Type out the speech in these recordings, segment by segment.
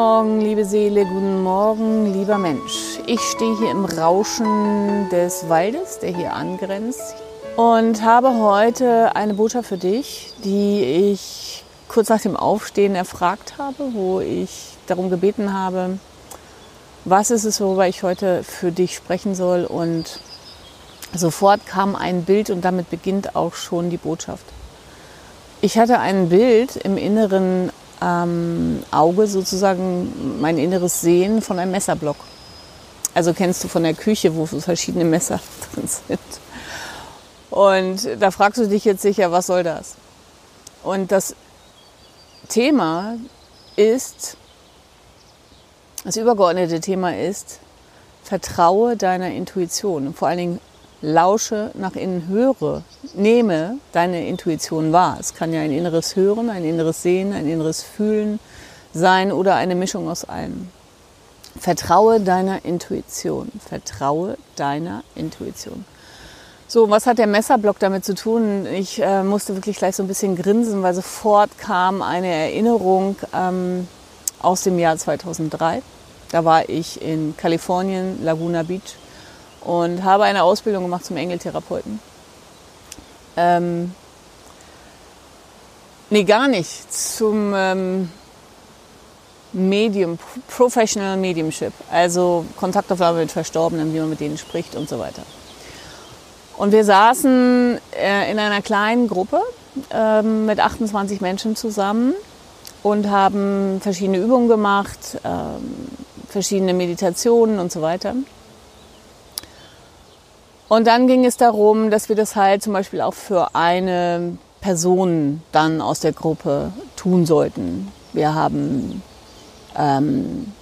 Morgen, liebe Seele, guten Morgen, lieber Mensch. Ich stehe hier im Rauschen des Waldes, der hier angrenzt, und habe heute eine Botschaft für dich, die ich kurz nach dem Aufstehen erfragt habe, wo ich darum gebeten habe, was ist es, worüber ich heute für dich sprechen soll. Und sofort kam ein Bild und damit beginnt auch schon die Botschaft. Ich hatte ein Bild im inneren ähm, Auge, sozusagen mein inneres Sehen von einem Messerblock. Also kennst du von der Küche, wo verschiedene Messer drin sind. Und da fragst du dich jetzt sicher, was soll das? Und das Thema ist, das übergeordnete Thema ist, vertraue deiner Intuition. Und vor allen Dingen lausche nach innen, höre, nehme deine Intuition wahr. Es kann ja ein inneres Hören, ein inneres Sehen, ein inneres Fühlen sein oder eine Mischung aus allem. Vertraue deiner Intuition. Vertraue deiner Intuition. So, was hat der Messerblock damit zu tun? Ich äh, musste wirklich gleich so ein bisschen grinsen, weil sofort kam eine Erinnerung ähm, aus dem Jahr 2003. Da war ich in Kalifornien, Laguna Beach und habe eine Ausbildung gemacht zum Engeltherapeuten. Ähm, nee, gar nicht. Zum ähm, Medium, Professional Mediumship, also Kontaktaufnahme mit Verstorbenen, wie man mit denen spricht und so weiter. Und wir saßen äh, in einer kleinen Gruppe äh, mit 28 Menschen zusammen und haben verschiedene Übungen gemacht, äh, verschiedene Meditationen und so weiter. Und dann ging es darum, dass wir das halt zum Beispiel auch für eine Person dann aus der Gruppe tun sollten. Wir haben, ähm,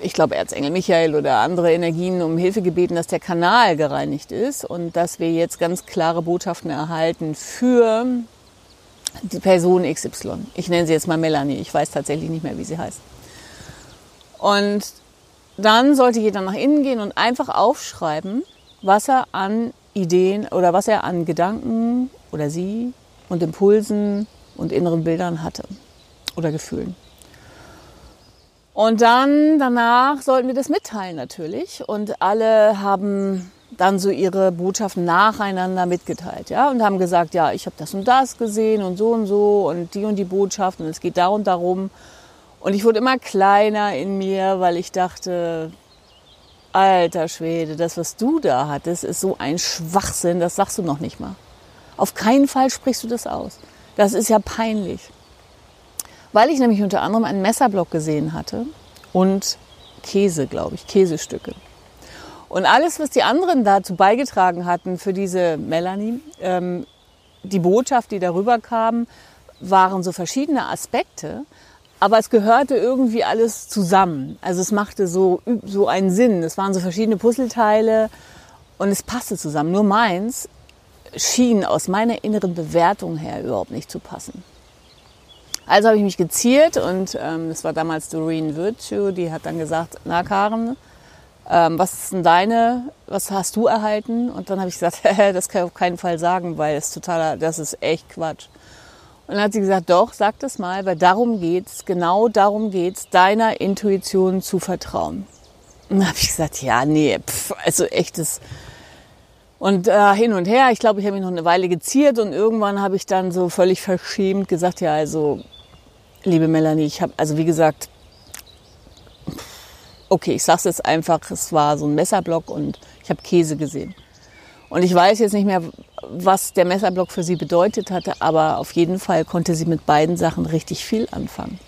ich glaube, Erzengel Michael oder andere Energien um Hilfe gebeten, dass der Kanal gereinigt ist und dass wir jetzt ganz klare Botschaften erhalten für die Person XY. Ich nenne sie jetzt mal Melanie. Ich weiß tatsächlich nicht mehr, wie sie heißt. Und dann sollte jeder nach innen gehen und einfach aufschreiben, was er an Ideen oder was er an Gedanken oder sie und Impulsen und inneren Bildern hatte oder Gefühlen. Und dann danach sollten wir das mitteilen natürlich. Und alle haben dann so ihre Botschaften nacheinander mitgeteilt, ja, und haben gesagt, ja, ich habe das und das gesehen und so und so und die und die Botschaft und es geht da und darum und ich wurde immer kleiner in mir, weil ich dachte, alter Schwede, das, was du da hattest, ist so ein Schwachsinn, das sagst du noch nicht mal. Auf keinen Fall sprichst du das aus. Das ist ja peinlich. Weil ich nämlich unter anderem einen Messerblock gesehen hatte und Käse, glaube ich, Käsestücke. Und alles, was die anderen dazu beigetragen hatten für diese Melanie, ähm, die Botschaft, die darüber kam, waren so verschiedene Aspekte, aber es gehörte irgendwie alles zusammen. Also es machte so, so einen Sinn. Es waren so verschiedene Puzzleteile und es passte zusammen. Nur meins schien aus meiner inneren Bewertung her überhaupt nicht zu passen. Also habe ich mich geziert und ähm, das war damals Doreen Virtue, die hat dann gesagt, na Karen, ähm, was ist denn deine, was hast du erhalten? Und dann habe ich gesagt, das kann ich auf keinen Fall sagen, weil es totaler, das ist echt Quatsch. Und dann hat sie gesagt, doch, sag das mal, weil darum geht's, genau darum geht's, deiner Intuition zu vertrauen. Und dann habe ich gesagt, ja, nee, pff, also echtes. Und äh, hin und her, ich glaube, ich habe mich noch eine Weile geziert und irgendwann habe ich dann so völlig verschämt gesagt, ja, also, liebe Melanie, ich habe, also wie gesagt, okay, ich sag's jetzt einfach, es war so ein Messerblock und ich habe Käse gesehen. Und ich weiß jetzt nicht mehr, was der Messerblock für sie bedeutet hatte, aber auf jeden Fall konnte sie mit beiden Sachen richtig viel anfangen.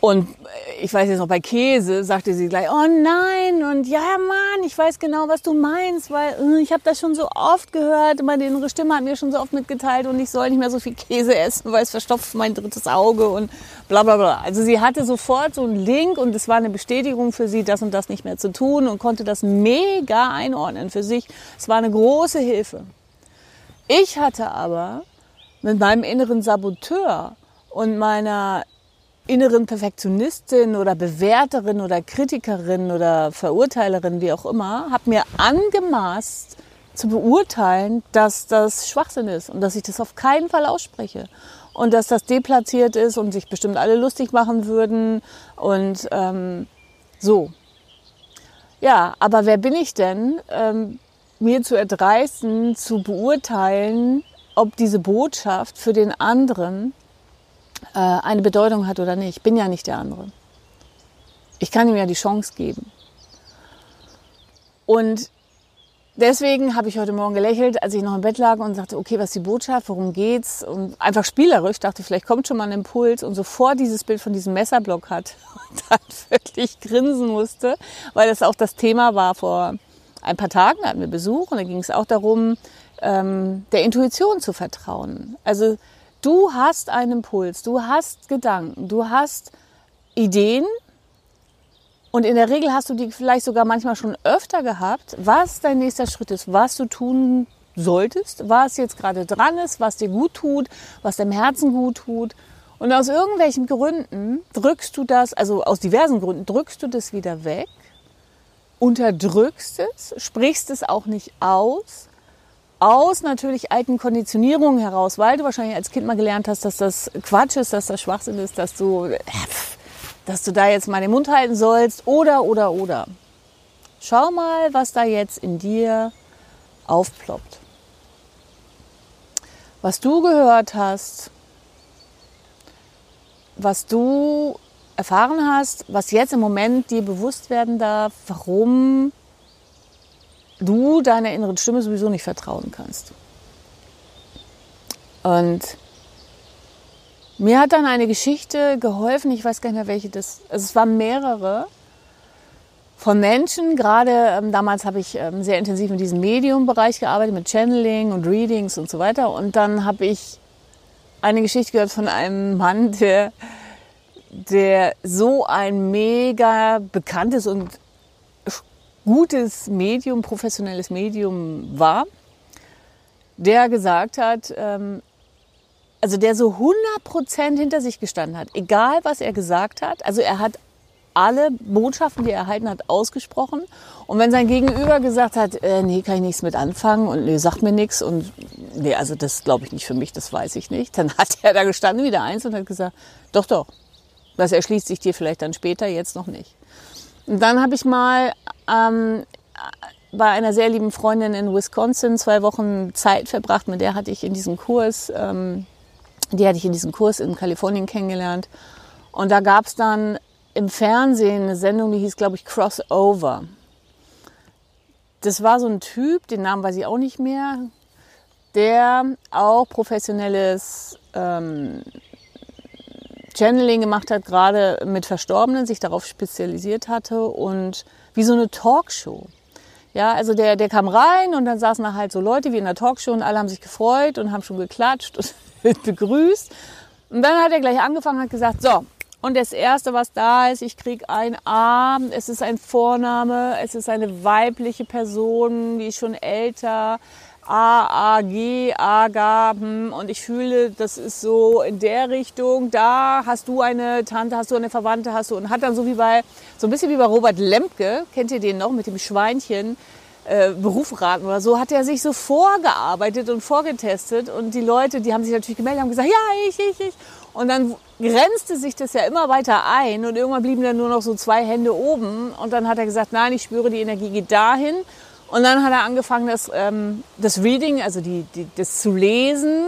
Und ich weiß jetzt noch, bei Käse sagte sie gleich, oh nein, und ja, Mann, ich weiß genau, was du meinst, weil äh, ich habe das schon so oft gehört, meine innere Stimme hat mir schon so oft mitgeteilt und ich soll nicht mehr so viel Käse essen, weil es verstopft mein drittes Auge und bla bla bla. Also sie hatte sofort so einen Link und es war eine Bestätigung für sie, das und das nicht mehr zu tun und konnte das mega einordnen für sich. Es war eine große Hilfe. Ich hatte aber mit meinem inneren Saboteur und meiner inneren Perfektionistin oder Bewerterin oder Kritikerin oder Verurteilerin, wie auch immer, habe mir angemaßt zu beurteilen, dass das Schwachsinn ist und dass ich das auf keinen Fall ausspreche. und dass das deplatziert ist und sich bestimmt alle lustig machen würden und ähm, so. Ja, aber wer bin ich denn, ähm, mir zu erdreisten, zu beurteilen, ob diese Botschaft für den anderen eine Bedeutung hat oder nicht? Ich bin ja nicht der andere. Ich kann ihm ja die Chance geben. Und deswegen habe ich heute Morgen gelächelt, als ich noch im Bett lag und sagte, okay, was ist die Botschaft, worum geht's? Und einfach spielerisch dachte, vielleicht kommt schon mal ein Impuls und sofort dieses Bild von diesem Messerblock hat und dann wirklich grinsen musste, weil das auch das Thema war vor ein paar Tagen, hatten wir Besuch und da ging es auch darum, ähm, der Intuition zu vertrauen. Also du hast einen Impuls, du hast Gedanken, du hast Ideen, und in der Regel hast du die vielleicht sogar manchmal schon öfter gehabt, was dein nächster Schritt ist, was du tun solltest, was jetzt gerade dran ist, was dir gut tut, was deinem Herzen gut tut. Und aus irgendwelchen Gründen drückst du das, also aus diversen Gründen drückst du das wieder weg, unterdrückst es, sprichst es auch nicht aus, aus natürlich alten Konditionierungen heraus, weil du wahrscheinlich als Kind mal gelernt hast, dass das Quatsch ist, dass das Schwachsinn ist, dass du, äh, dass du da jetzt mal den Mund halten sollst oder, oder, oder. Schau mal, was da jetzt in dir aufploppt. Was du gehört hast, was du erfahren hast, was jetzt im Moment dir bewusst werden darf, warum du deiner inneren Stimme sowieso nicht vertrauen kannst. Und mir hat dann eine Geschichte geholfen, ich weiß gar nicht mehr welche das, also es waren mehrere von Menschen, gerade ähm, damals habe ich ähm, sehr intensiv in diesem Medium-Bereich gearbeitet, mit Channeling und Readings und so weiter. Und dann habe ich eine Geschichte gehört von einem Mann, der, der so ein mega bekanntes und gutes Medium, professionelles Medium war, der gesagt hat, ähm, also der so 100% hinter sich gestanden hat, egal was er gesagt hat. Also er hat alle Botschaften, die er erhalten hat, ausgesprochen. Und wenn sein Gegenüber gesagt hat, äh, nee, kann ich nichts mit anfangen und nee, sagt mir nichts und nee, also das glaube ich nicht für mich, das weiß ich nicht, dann hat er da gestanden wieder eins und hat gesagt, doch, doch, das erschließt sich dir vielleicht dann später, jetzt noch nicht. Dann habe ich mal ähm, bei einer sehr lieben Freundin in Wisconsin zwei Wochen Zeit verbracht, mit der hatte ich in diesem Kurs ähm, die hatte ich in diesem Kurs in Kalifornien kennengelernt. Und da gab es dann im Fernsehen eine Sendung, die hieß, glaube ich, Crossover. Das war so ein Typ, den Namen weiß ich auch nicht mehr, der auch professionelles ähm, Channeling gemacht hat, gerade mit Verstorbenen, sich darauf spezialisiert hatte und wie so eine Talkshow. Ja, also der, der kam rein und dann saßen da halt so Leute wie in der Talkshow und alle haben sich gefreut und haben schon geklatscht und begrüßt. Und dann hat er gleich angefangen, hat gesagt, so, und das Erste, was da ist, ich krieg ein A, es ist ein Vorname, es ist eine weibliche Person, die ist schon älter, A, A, G, A, G, hm, und ich fühle, das ist so in der Richtung, da hast du eine Tante, hast du eine Verwandte, hast du, und hat dann so wie bei, so ein bisschen wie bei Robert Lemke, kennt ihr den noch, mit dem Schweinchen, äh, Beruf oder so, hat er sich so vorgearbeitet und vorgetestet. Und die Leute, die haben sich natürlich gemeldet, haben gesagt, ja, ich, ich, ich. Und dann grenzte sich das ja immer weiter ein und irgendwann blieben dann nur noch so zwei Hände oben. Und dann hat er gesagt, nein, ich spüre, die Energie geht dahin. Und dann hat er angefangen, das, ähm, das Reading, also die, die, das zu lesen,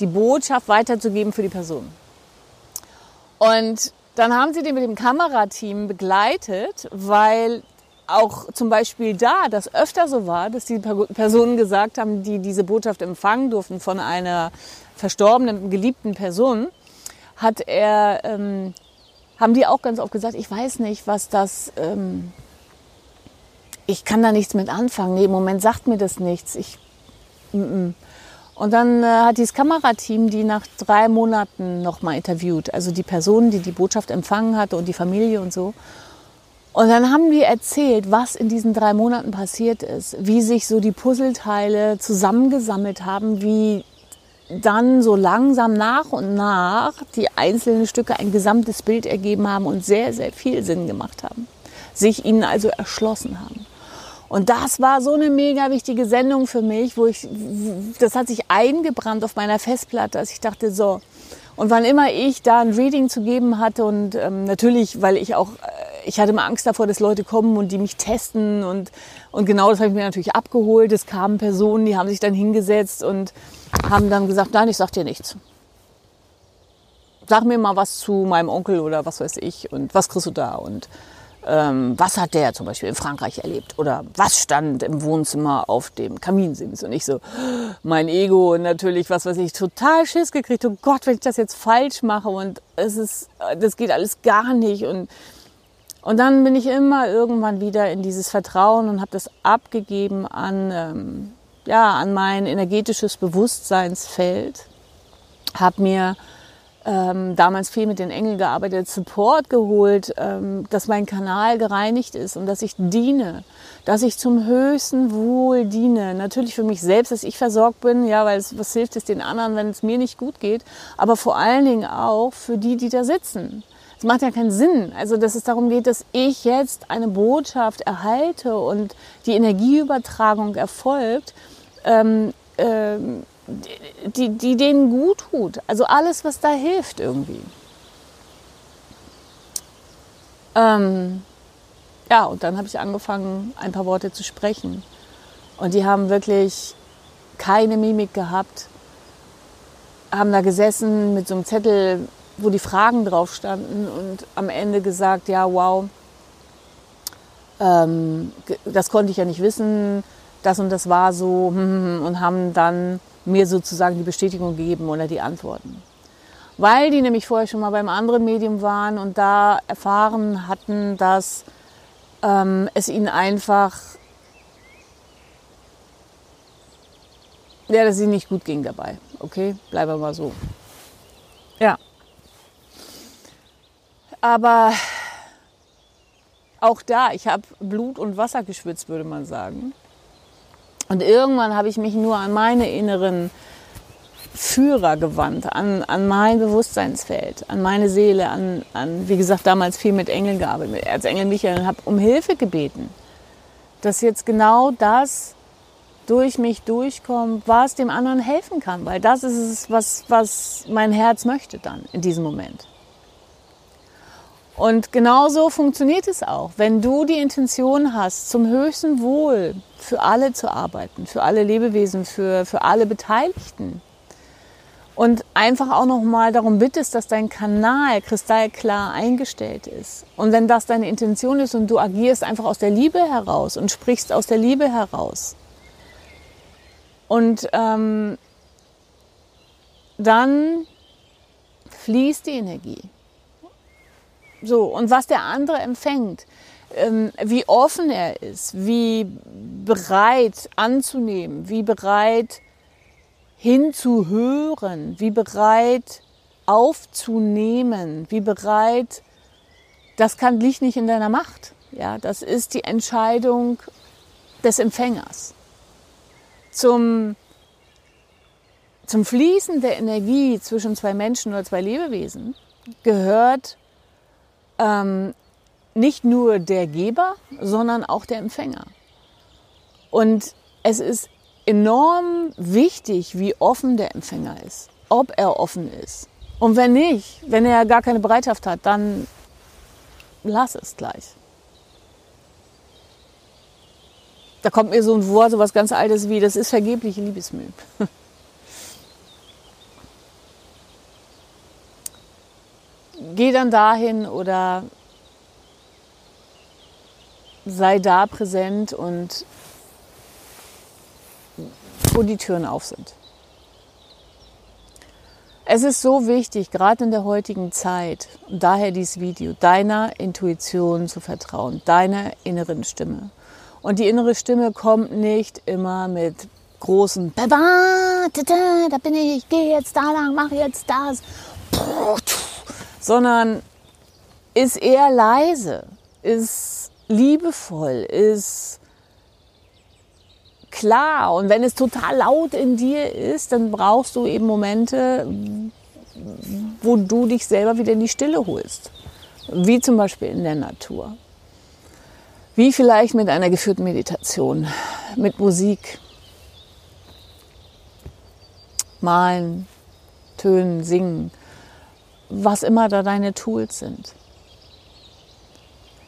die Botschaft weiterzugeben für die Person. Und dann haben sie den mit dem Kamerateam begleitet, weil auch zum Beispiel da das öfter so war, dass die Personen gesagt haben, die diese Botschaft empfangen durften von einer verstorbenen, geliebten Person, hat er, ähm, haben die auch ganz oft gesagt, ich weiß nicht, was das, ähm, ich kann da nichts mit anfangen. Nee, im Moment sagt mir das nichts. Ich, mm -mm. Und dann äh, hat dieses Kamerateam die nach drei Monaten nochmal interviewt. Also die Person, die die Botschaft empfangen hatte und die Familie und so. Und dann haben wir erzählt, was in diesen drei Monaten passiert ist, wie sich so die Puzzleteile zusammengesammelt haben, wie dann so langsam nach und nach die einzelnen Stücke ein gesamtes Bild ergeben haben und sehr, sehr viel Sinn gemacht haben, sich ihnen also erschlossen haben. Und das war so eine mega wichtige Sendung für mich, wo ich, das hat sich eingebrannt auf meiner Festplatte, dass ich dachte, so, Und wann immer ich da ein Reading zu geben hatte und ähm, natürlich, weil ich auch, äh, ich hatte immer Angst davor, dass Leute kommen und die mich testen und, und genau das habe ich mir natürlich abgeholt. Es kamen Personen, die haben sich dann hingesetzt und haben dann gesagt, nein, ich sag dir nichts. Sag mir mal was zu meinem Onkel oder was weiß ich und was kriegst du da und ähm, was hat der zum Beispiel in Frankreich erlebt? Oder was stand im Wohnzimmer auf dem Kaminsims? Und ich so, mein Ego und natürlich, was weiß ich, total Schiss gekriegt, oh Gott, wenn ich das jetzt falsch mache. Und es ist, das geht alles gar nicht. Und und dann bin ich immer irgendwann wieder in dieses Vertrauen und habe das abgegeben an, ähm, ja, an mein energetisches Bewusstseinsfeld, habe mir ähm, damals viel mit den Engeln gearbeitet, Support geholt, ähm, dass mein Kanal gereinigt ist und dass ich diene, dass ich zum höchsten Wohl diene. Natürlich für mich selbst, dass ich versorgt bin, ja, weil es, was hilft es den anderen, wenn es mir nicht gut geht, aber vor allen Dingen auch für die, die da sitzen. Es macht ja keinen Sinn. Also, dass es darum geht, dass ich jetzt eine Botschaft erhalte und die Energieübertragung erfolgt, ähm, ähm, die, die denen gut tut. Also alles, was da hilft irgendwie. Ähm, ja, und dann habe ich angefangen, ein paar Worte zu sprechen. Und die haben wirklich keine Mimik gehabt, haben da gesessen mit so einem Zettel, wo die Fragen drauf standen und am Ende gesagt, ja, wow, ähm, das konnte ich ja nicht wissen, das und das war so hm, hm, hm, und haben dann mir sozusagen die Bestätigung gegeben oder die Antworten. Weil die nämlich vorher schon mal beim anderen Medium waren und da erfahren hatten, dass ähm, es ihnen einfach, ja, dass es nicht gut ging dabei. Okay, bleiben wir mal so. Ja. Aber auch da, ich habe Blut und Wasser geschwitzt, würde man sagen. Und irgendwann habe ich mich nur an meine inneren Führer gewandt, an, an mein Bewusstseinsfeld, an meine Seele, an, an, wie gesagt, damals viel mit Engeln gearbeitet, mit Erzengel Michael und habe um Hilfe gebeten, dass jetzt genau das durch mich durchkommt, was dem anderen helfen kann, weil das ist es, was, was mein Herz möchte dann in diesem Moment. Und genauso funktioniert es auch. Wenn du die Intention hast, zum höchsten Wohl für alle zu arbeiten, für alle Lebewesen, für, für alle Beteiligten. Und einfach auch nochmal darum bittest, dass dein Kanal kristallklar eingestellt ist. Und wenn das deine Intention ist und du agierst einfach aus der Liebe heraus und sprichst aus der Liebe heraus. Und ähm, dann fließt die Energie. So, und was der andere empfängt, ähm, wie offen er ist, wie bereit anzunehmen, wie bereit hinzuhören, wie bereit aufzunehmen, wie bereit, das kann, liegt nicht in deiner Macht. Ja, das ist die Entscheidung des Empfängers. Zum, zum Fließen der Energie zwischen zwei Menschen oder zwei Lebewesen gehört ähm, nicht nur der Geber, sondern auch der Empfänger. Und es ist enorm wichtig, wie offen der Empfänger ist, ob er offen ist. Und wenn nicht, wenn er gar keine Bereitschaft hat, dann lass es gleich. Da kommt mir so ein Wort, so was ganz Altes wie, das ist vergebliche Liebesmüh. Geh dann dahin oder sei da präsent und wo die Türen auf sind. Es ist so wichtig, gerade in der heutigen Zeit, und daher dieses Video, deiner Intuition zu vertrauen, deiner inneren Stimme. Und die innere Stimme kommt nicht immer mit großen Baba, da bin ich, gehe jetzt da lang, mache jetzt das, sondern ist eher leise, ist liebevoll, ist klar. Und wenn es total laut in dir ist, dann brauchst du eben Momente, wo du dich selber wieder in die Stille holst. Wie zum Beispiel in der Natur. Wie vielleicht mit einer geführten Meditation, mit Musik, malen, Tönen, Singen, was immer da deine Tools sind.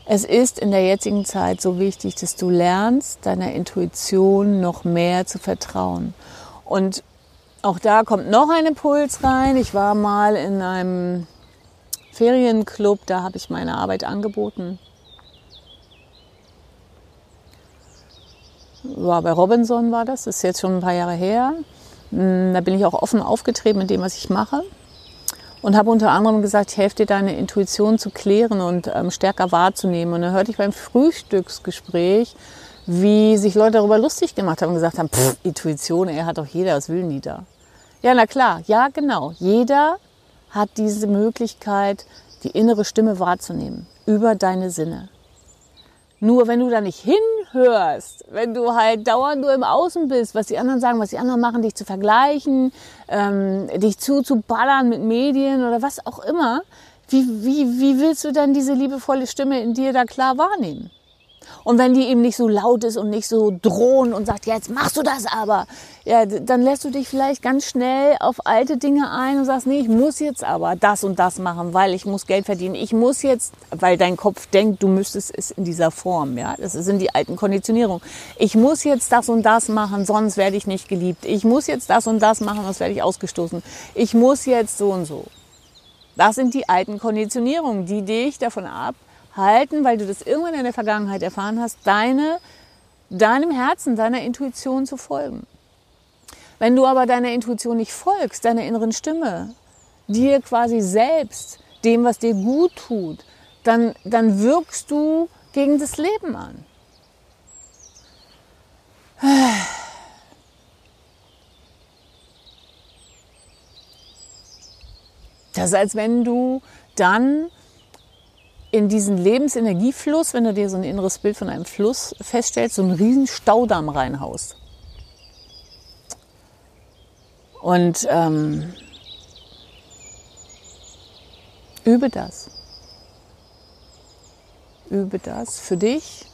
Es ist in der jetzigen Zeit so wichtig, dass du lernst, deiner Intuition noch mehr zu vertrauen. Und auch da kommt noch ein Impuls rein. Ich war mal in einem Ferienclub, da habe ich meine Arbeit angeboten. War bei Robinson war das, das ist jetzt schon ein paar Jahre her. Hm, da bin ich auch offen aufgetreten mit dem, was ich mache und habe unter anderem gesagt, ich helfe dir deine Intuition zu klären und ähm, stärker wahrzunehmen. Und dann hörte ich beim Frühstücksgespräch, wie sich Leute darüber lustig gemacht haben und gesagt haben, pff, Intuition, er hat doch jeder, was will nie da? Ja, na klar, ja genau. Jeder hat diese Möglichkeit, die innere Stimme wahrzunehmen über deine Sinne. Nur wenn du da nicht hinhörst, wenn du halt dauernd nur im Außen bist, was die anderen sagen, was die anderen machen, dich zu vergleichen, ähm, dich zuzuballern mit Medien oder was auch immer, wie, wie, wie willst du dann diese liebevolle Stimme in dir da klar wahrnehmen? Und wenn die eben nicht so laut ist und nicht so drohen und sagt, jetzt machst du das aber, ja, dann lässt du dich vielleicht ganz schnell auf alte Dinge ein und sagst, nee, ich muss jetzt aber das und das machen, weil ich muss Geld verdienen. Ich muss jetzt, weil dein Kopf denkt, du müsstest es in dieser Form, ja. Das sind die alten Konditionierungen. Ich muss jetzt das und das machen, sonst werde ich nicht geliebt. Ich muss jetzt das und das machen, sonst werde ich ausgestoßen. Ich muss jetzt so und so. Das sind die alten Konditionierungen, die dich davon ab, halten, weil du das irgendwann in der Vergangenheit erfahren hast, deine, deinem Herzen, deiner Intuition zu folgen. Wenn du aber deiner Intuition nicht folgst, deiner inneren Stimme, dir quasi selbst, dem, was dir gut tut, dann, dann wirkst du gegen das Leben an. Das ist, als wenn du dann in diesen Lebensenergiefluss, wenn du dir so ein inneres Bild von einem Fluss feststellst, so einen riesen Staudamm reinhaust. Und ähm, übe das. Übe das für dich.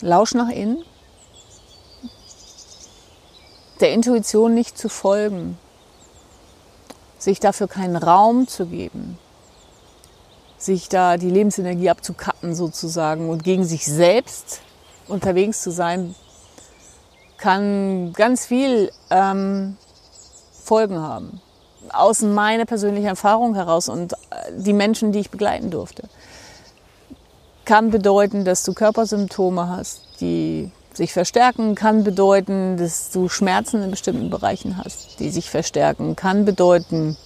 Lausch nach innen. Der Intuition nicht zu folgen, sich dafür keinen Raum zu geben, sich da die Lebensenergie abzukappen sozusagen und gegen sich selbst unterwegs zu sein, kann ganz viel ähm, Folgen haben. Aus meiner persönlichen Erfahrung heraus und äh, die Menschen, die ich begleiten durfte. Kann bedeuten, dass du Körpersymptome hast, die sich verstärken kann bedeuten, dass du Schmerzen in bestimmten Bereichen hast, die sich verstärken. Kann bedeuten,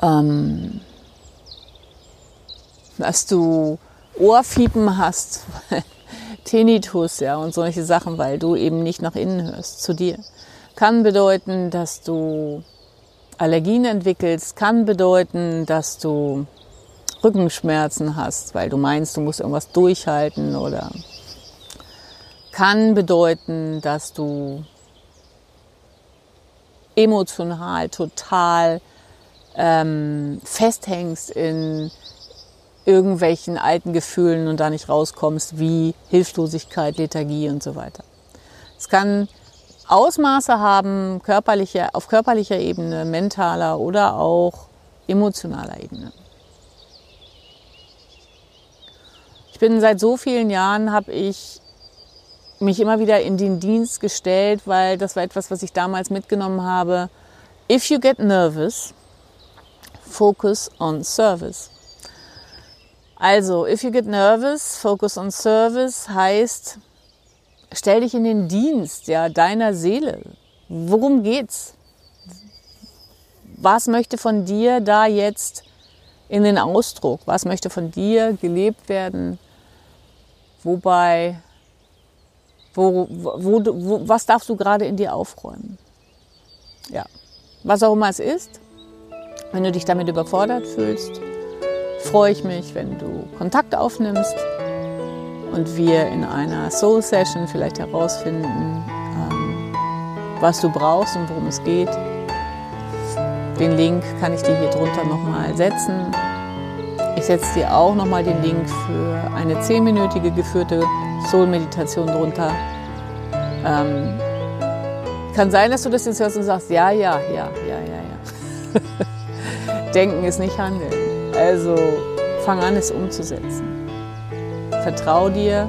ähm, dass du Ohrfiepen hast, Tinnitus, ja, und solche Sachen, weil du eben nicht nach innen hörst, zu dir. Kann bedeuten, dass du Allergien entwickelst, kann bedeuten, dass du Rückenschmerzen hast, weil du meinst, du musst irgendwas durchhalten oder kann bedeuten, dass du emotional total ähm, festhängst in irgendwelchen alten Gefühlen und da nicht rauskommst, wie Hilflosigkeit, Lethargie und so weiter. Es kann Ausmaße haben, körperliche, auf körperlicher Ebene, mentaler oder auch emotionaler Ebene. Ich bin seit so vielen Jahren, habe ich mich immer wieder in den Dienst gestellt, weil das war etwas, was ich damals mitgenommen habe. If you get nervous, focus on service. Also, if you get nervous, focus on service heißt, stell dich in den Dienst ja, deiner Seele. Worum geht's? Was möchte von dir da jetzt in den Ausdruck? Was möchte von dir gelebt werden? Wobei wo, wo, wo, was darfst du gerade in dir aufräumen? Ja, was auch immer es ist. Wenn du dich damit überfordert fühlst, freue ich mich, wenn du Kontakt aufnimmst und wir in einer Soul Session vielleicht herausfinden, ähm, was du brauchst und worum es geht. Den Link kann ich dir hier drunter nochmal setzen. Ich setze dir auch nochmal den Link für eine zehnminütige geführte Soul-Meditation drunter. Ähm, Kann sein, dass du das jetzt hörst und sagst, ja, ja, ja, ja, ja, ja. Denken ist nicht Handeln. Also fang an, es umzusetzen. Vertrau dir,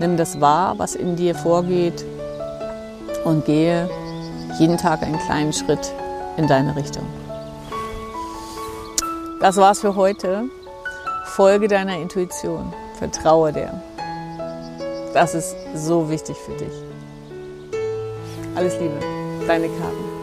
nimm das wahr, was in dir vorgeht und gehe jeden Tag einen kleinen Schritt in deine Richtung. Das war's für heute. Folge deiner Intuition. Vertraue der. Das ist so wichtig für dich. Alles Liebe, deine Karin.